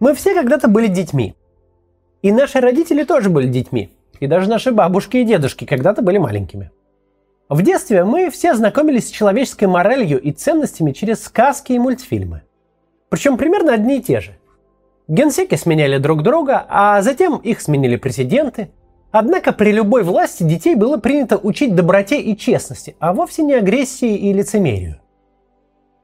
Мы все когда-то были детьми. И наши родители тоже были детьми. И даже наши бабушки и дедушки когда-то были маленькими. В детстве мы все знакомились с человеческой моралью и ценностями через сказки и мультфильмы. Причем примерно одни и те же. Генсеки сменяли друг друга, а затем их сменили президенты. Однако при любой власти детей было принято учить доброте и честности, а вовсе не агрессии и лицемерию.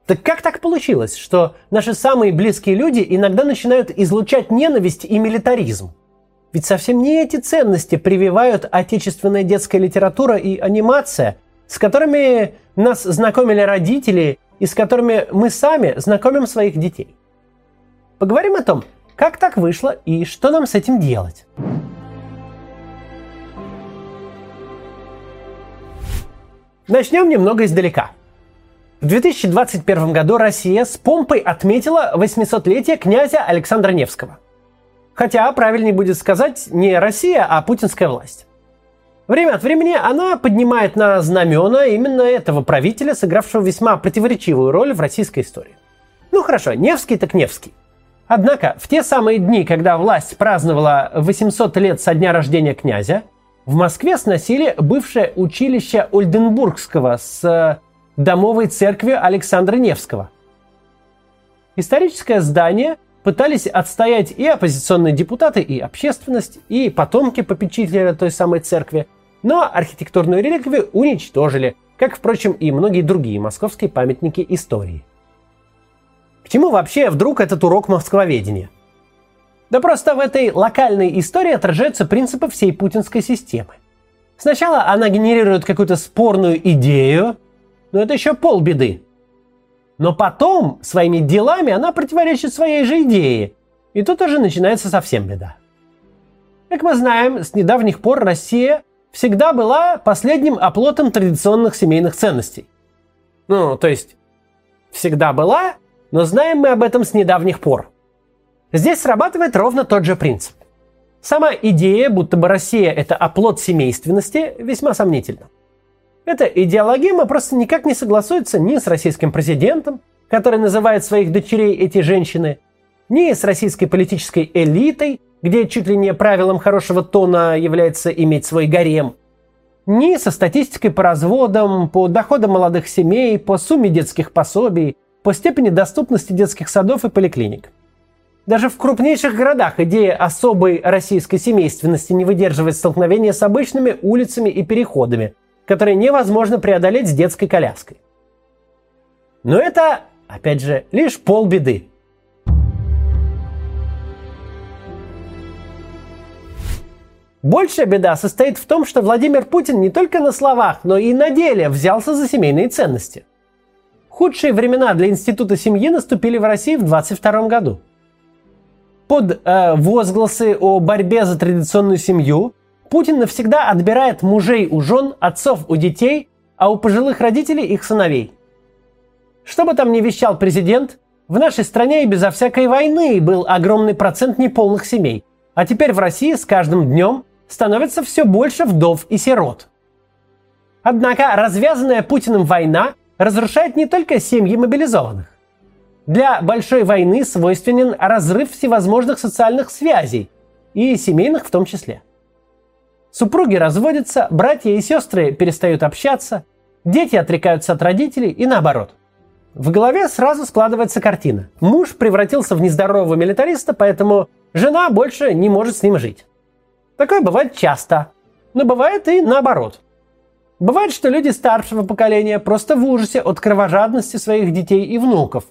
Так как так получилось, что наши самые близкие люди иногда начинают излучать ненависть и милитаризм? Ведь совсем не эти ценности прививают отечественная детская литература и анимация, с которыми нас знакомили родители и с которыми мы сами знакомим своих детей. Поговорим о том, как так вышло и что нам с этим делать. Начнем немного издалека. В 2021 году Россия с помпой отметила 800-летие князя Александра Невского – Хотя правильнее будет сказать не Россия, а путинская власть. Время от времени она поднимает на знамена именно этого правителя, сыгравшего весьма противоречивую роль в российской истории. Ну хорошо, Невский так Невский. Однако в те самые дни, когда власть праздновала 800 лет со дня рождения князя, в Москве сносили бывшее училище Ольденбургского с домовой церковью Александра Невского. Историческое здание пытались отстоять и оппозиционные депутаты, и общественность, и потомки попечителя той самой церкви, но архитектурную реликвию уничтожили, как, впрочем, и многие другие московские памятники истории. К чему вообще вдруг этот урок москвоведения? Да просто в этой локальной истории отражаются принципы всей путинской системы. Сначала она генерирует какую-то спорную идею, но это еще полбеды. Но потом своими делами она противоречит своей же идее. И тут уже начинается совсем беда. Как мы знаем, с недавних пор Россия всегда была последним оплотом традиционных семейных ценностей. Ну, то есть, всегда была, но знаем мы об этом с недавних пор. Здесь срабатывает ровно тот же принцип. Сама идея, будто бы Россия – это оплот семейственности, весьма сомнительна. Эта идеологема просто никак не согласуется ни с российским президентом, который называет своих дочерей эти женщины, ни с российской политической элитой, где чуть ли не правилом хорошего тона является иметь свой гарем, ни со статистикой по разводам, по доходам молодых семей, по сумме детских пособий, по степени доступности детских садов и поликлиник. Даже в крупнейших городах идея особой российской семейственности не выдерживает столкновения с обычными улицами и переходами – которые невозможно преодолеть с детской коляской. Но это, опять же, лишь полбеды. Большая беда состоит в том, что Владимир Путин не только на словах, но и на деле взялся за семейные ценности. Худшие времена для института семьи наступили в России в 22 году. Под э, возгласы о борьбе за традиционную семью Путин навсегда отбирает мужей у жен, отцов у детей, а у пожилых родителей их сыновей. Что бы там ни вещал президент, в нашей стране и безо всякой войны был огромный процент неполных семей. А теперь в России с каждым днем становится все больше вдов и сирот. Однако развязанная Путиным война разрушает не только семьи мобилизованных. Для большой войны свойственен разрыв всевозможных социальных связей, и семейных в том числе. Супруги разводятся, братья и сестры перестают общаться, дети отрекаются от родителей и наоборот. В голове сразу складывается картина. Муж превратился в нездорового милитариста, поэтому жена больше не может с ним жить. Такое бывает часто, но бывает и наоборот. Бывает, что люди старшего поколения просто в ужасе от кровожадности своих детей и внуков.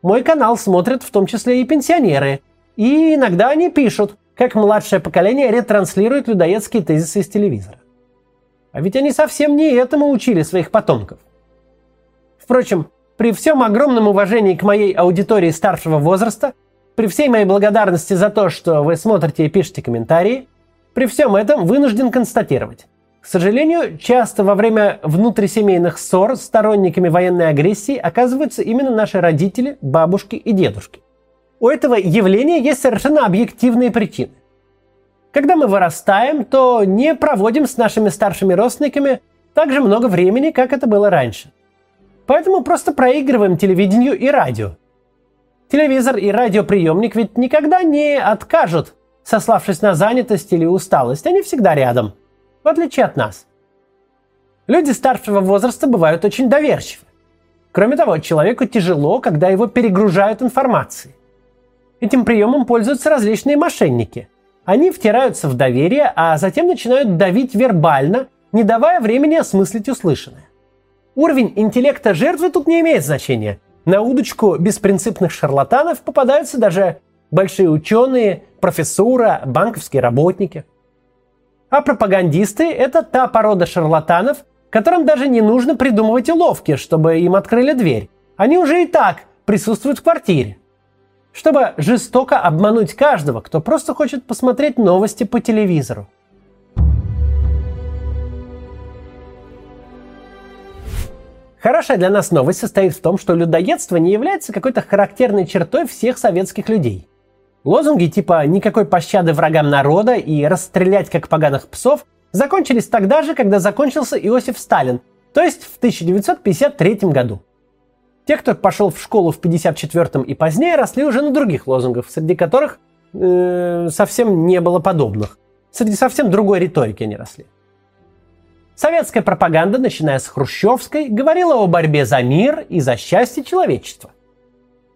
Мой канал смотрят в том числе и пенсионеры. И иногда они пишут, как младшее поколение ретранслирует людоедские тезисы из телевизора. А ведь они совсем не этому учили своих потомков. Впрочем, при всем огромном уважении к моей аудитории старшего возраста, при всей моей благодарности за то, что вы смотрите и пишете комментарии, при всем этом вынужден констатировать. К сожалению, часто во время внутрисемейных ссор сторонниками военной агрессии оказываются именно наши родители, бабушки и дедушки у этого явления есть совершенно объективные причины. Когда мы вырастаем, то не проводим с нашими старшими родственниками так же много времени, как это было раньше. Поэтому просто проигрываем телевидению и радио. Телевизор и радиоприемник ведь никогда не откажут, сославшись на занятость или усталость. Они всегда рядом, в отличие от нас. Люди старшего возраста бывают очень доверчивы. Кроме того, человеку тяжело, когда его перегружают информацией. Этим приемом пользуются различные мошенники. Они втираются в доверие, а затем начинают давить вербально, не давая времени осмыслить услышанное. Уровень интеллекта жертвы тут не имеет значения. На удочку беспринципных шарлатанов попадаются даже большие ученые, профессура, банковские работники. А пропагандисты – это та порода шарлатанов, которым даже не нужно придумывать уловки, чтобы им открыли дверь. Они уже и так присутствуют в квартире. Чтобы жестоко обмануть каждого, кто просто хочет посмотреть новости по телевизору. Хорошая для нас новость состоит в том, что людоедство не является какой-то характерной чертой всех советских людей. Лозунги типа «никакой пощады врагам народа» и «расстрелять как поганых псов» закончились тогда же, когда закончился Иосиф Сталин, то есть в 1953 году. Те, кто пошел в школу в 1954 и позднее, росли уже на других лозунгах, среди которых э, совсем не было подобных. Среди совсем другой риторики они росли. Советская пропаганда, начиная с хрущевской, говорила о борьбе за мир и за счастье человечества.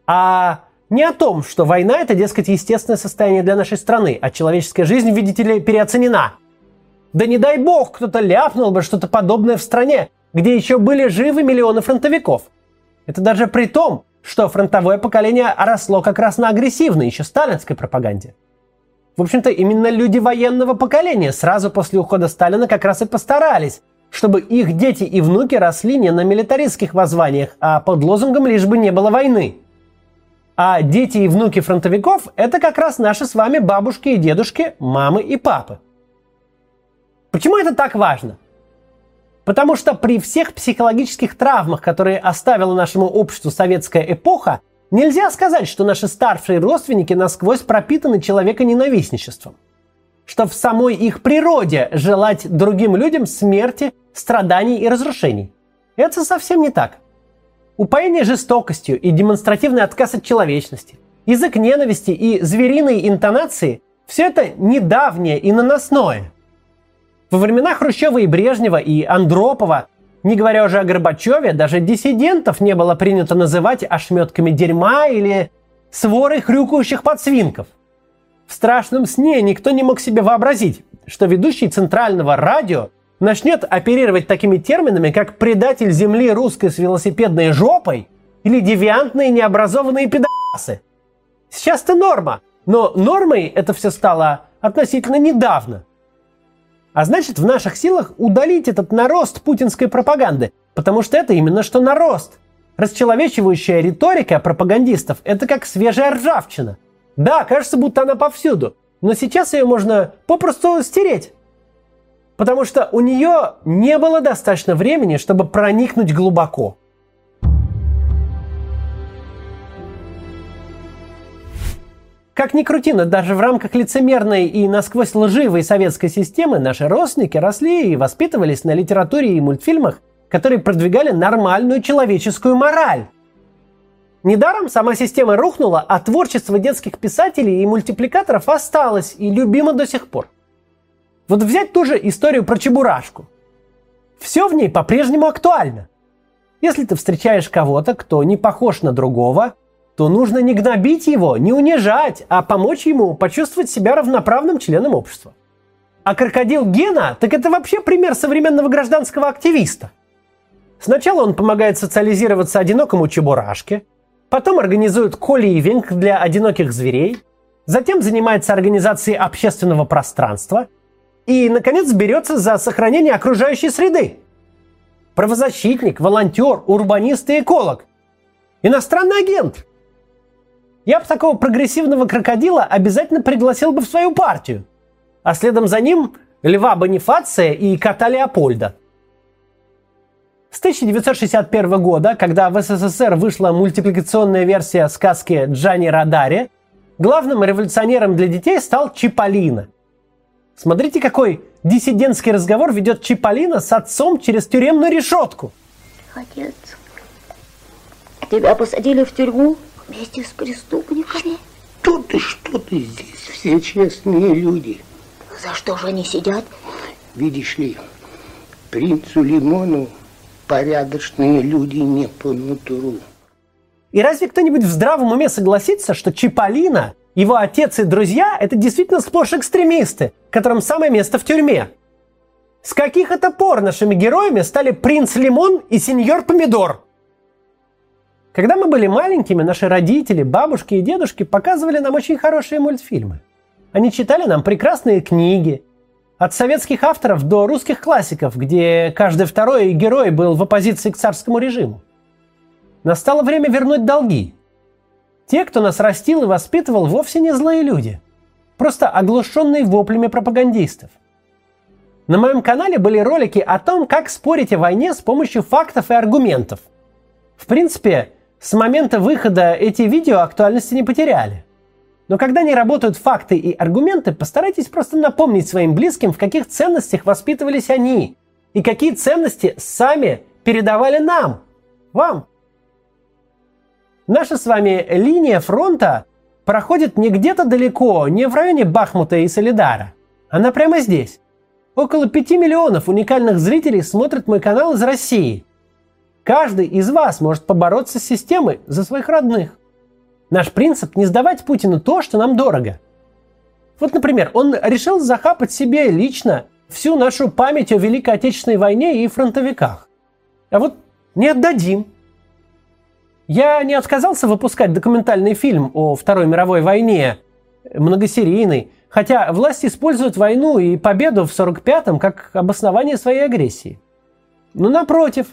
А не о том, что война – это, дескать, естественное состояние для нашей страны, а человеческая жизнь, видите ли, переоценена. Да не дай бог, кто-то ляпнул бы что-то подобное в стране, где еще были живы миллионы фронтовиков. Это даже при том, что фронтовое поколение росло как раз на агрессивной, еще сталинской пропаганде – в общем-то, именно люди военного поколения сразу после ухода Сталина как раз и постарались, чтобы их дети и внуки росли не на милитаристских воззваниях, а под лозунгом «лишь бы не было войны». А дети и внуки фронтовиков – это как раз наши с вами бабушки и дедушки, мамы и папы. Почему это так важно? Потому что при всех психологических травмах, которые оставила нашему обществу советская эпоха, Нельзя сказать, что наши старшие родственники насквозь пропитаны человеконенавистничеством. Что в самой их природе желать другим людям смерти, страданий и разрушений. Это совсем не так. Упоение жестокостью и демонстративный отказ от человечности, язык ненависти и звериные интонации – все это недавнее и наносное. Во времена Хрущева и Брежнева и Андропова не говоря уже о Горбачеве, даже диссидентов не было принято называть ошметками дерьма или сворой хрюкающих подсвинков. В страшном сне никто не мог себе вообразить, что ведущий центрального радио начнет оперировать такими терминами, как «предатель земли русской с велосипедной жопой» или «девиантные необразованные пидасы». Сейчас это норма, но нормой это все стало относительно недавно – а значит, в наших силах удалить этот нарост путинской пропаганды, потому что это именно что нарост. Расчеловечивающая риторика пропагандистов – это как свежая ржавчина. Да, кажется, будто она повсюду, но сейчас ее можно попросту стереть. Потому что у нее не было достаточно времени, чтобы проникнуть глубоко – Как ни крути, но даже в рамках лицемерной и насквозь лживой советской системы наши родственники росли и воспитывались на литературе и мультфильмах, которые продвигали нормальную человеческую мораль. Недаром сама система рухнула, а творчество детских писателей и мультипликаторов осталось и любимо до сих пор. Вот взять ту же историю про Чебурашку. Все в ней по-прежнему актуально. Если ты встречаешь кого-то, кто не похож на другого – то нужно не гнобить его, не унижать, а помочь ему почувствовать себя равноправным членом общества. А крокодил Гена, так это вообще пример современного гражданского активиста. Сначала он помогает социализироваться одинокому чебурашке, потом организует коливинг для одиноких зверей, затем занимается организацией общественного пространства и, наконец, берется за сохранение окружающей среды. Правозащитник, волонтер, урбанист и эколог. Иностранный агент – я бы такого прогрессивного крокодила обязательно пригласил бы в свою партию. А следом за ним Льва Бонифация и кота Леопольда. С 1961 года, когда в СССР вышла мультипликационная версия сказки Джани Радари, главным революционером для детей стал Чиполлино. Смотрите, какой диссидентский разговор ведет Чиполлино с отцом через тюремную решетку. Отец, тебя посадили в тюрьму Вместе с преступниками? Что ты, что ты здесь? Все честные люди. За что же они сидят? Видишь ли, принцу Лимону порядочные люди не по нутру. И разве кто-нибудь в здравом уме согласится, что Чиполлино, его отец и друзья – это действительно сплошь экстремисты, которым самое место в тюрьме? С каких это пор нашими героями стали принц Лимон и сеньор Помидор? Когда мы были маленькими, наши родители, бабушки и дедушки показывали нам очень хорошие мультфильмы. Они читали нам прекрасные книги. От советских авторов до русских классиков, где каждый второй герой был в оппозиции к царскому режиму. Настало время вернуть долги. Те, кто нас растил и воспитывал, вовсе не злые люди. Просто оглушенные воплями пропагандистов. На моем канале были ролики о том, как спорить о войне с помощью фактов и аргументов. В принципе, с момента выхода эти видео актуальности не потеряли. Но когда не работают факты и аргументы, постарайтесь просто напомнить своим близким, в каких ценностях воспитывались они и какие ценности сами передавали нам, вам. Наша с вами линия фронта проходит не где-то далеко, не в районе Бахмута и Солидара. Она прямо здесь. Около 5 миллионов уникальных зрителей смотрят мой канал из России. Каждый из вас может побороться с системой за своих родных. Наш принцип – не сдавать Путину то, что нам дорого. Вот, например, он решил захапать себе лично всю нашу память о Великой Отечественной войне и фронтовиках. А вот не отдадим. Я не отказался выпускать документальный фильм о Второй мировой войне, многосерийный, хотя власти используют войну и победу в 45-м как обоснование своей агрессии. Но напротив,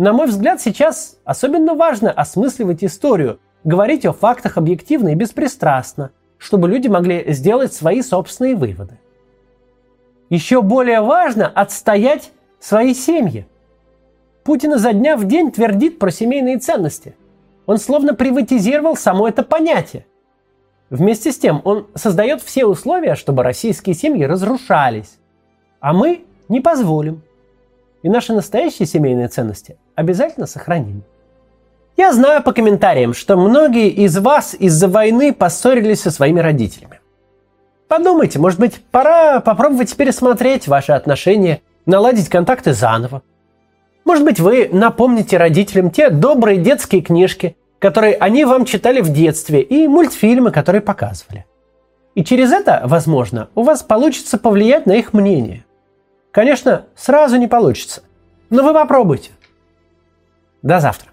на мой взгляд, сейчас особенно важно осмысливать историю – говорить о фактах объективно и беспристрастно, чтобы люди могли сделать свои собственные выводы. Еще более важно отстоять свои семьи. Путин изо дня в день твердит про семейные ценности. Он словно приватизировал само это понятие. Вместе с тем он создает все условия, чтобы российские семьи разрушались. А мы не позволим. И наши настоящие семейные ценности обязательно сохраним. Я знаю по комментариям, что многие из вас из-за войны поссорились со своими родителями. Подумайте, может быть, пора попробовать пересмотреть ваши отношения, наладить контакты заново. Может быть, вы напомните родителям те добрые детские книжки, которые они вам читали в детстве, и мультфильмы, которые показывали. И через это, возможно, у вас получится повлиять на их мнение. Конечно, сразу не получится, но вы попробуйте. До завтра.